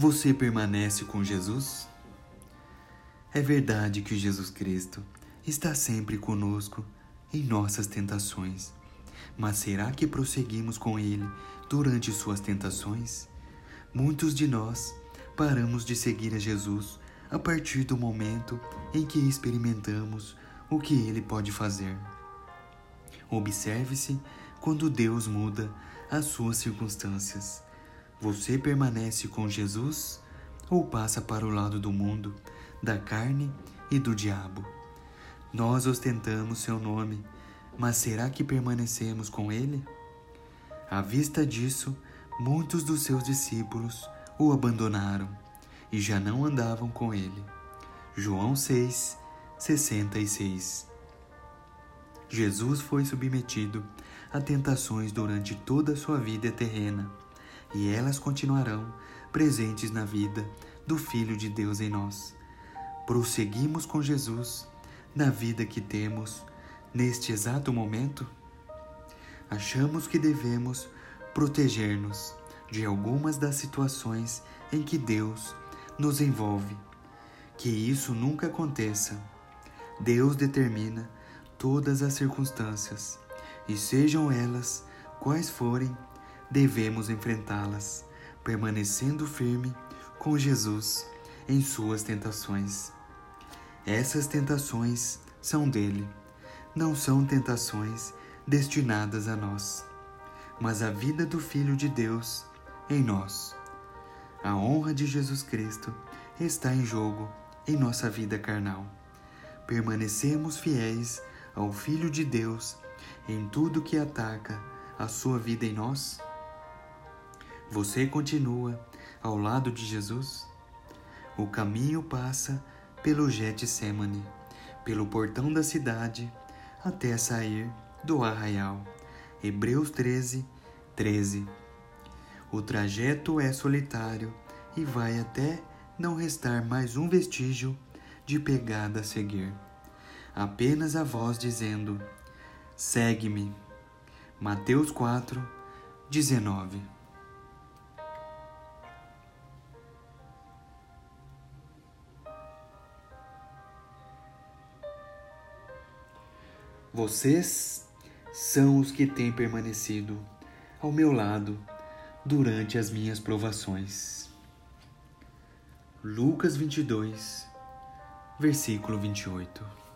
Você permanece com Jesus? É verdade que Jesus Cristo está sempre conosco em nossas tentações. Mas será que prosseguimos com Ele durante suas tentações? Muitos de nós paramos de seguir a Jesus a partir do momento em que experimentamos o que Ele pode fazer. Observe-se quando Deus muda as suas circunstâncias. Você permanece com Jesus ou passa para o lado do mundo, da carne e do diabo? Nós ostentamos seu nome, mas será que permanecemos com ele? À vista disso, muitos dos seus discípulos o abandonaram e já não andavam com ele. João 6, 66 Jesus foi submetido a tentações durante toda a sua vida terrena, e elas continuarão presentes na vida do Filho de Deus em nós. Prosseguimos com Jesus na vida que temos neste exato momento? Achamos que devemos proteger-nos de algumas das situações em que Deus nos envolve. Que isso nunca aconteça. Deus determina todas as circunstâncias, e sejam elas quais forem, devemos enfrentá-las, permanecendo firme com Jesus em suas tentações. Essas tentações são dele, não são tentações destinadas a nós, mas a vida do Filho de Deus em nós. A honra de Jesus Cristo está em jogo em nossa vida carnal. Permanecemos fiéis ao Filho de Deus em tudo que ataca a sua vida em nós? Você continua ao lado de Jesus? O caminho passa pelo Getsemane, pelo portão da cidade, até sair do arraial. Hebreus 13, 13. O trajeto é solitário e vai até não restar mais um vestígio de pegada a seguir apenas a voz dizendo: Segue-me. Mateus 4, 19. Vocês são os que têm permanecido ao meu lado durante as minhas provações. Lucas 22, versículo 28.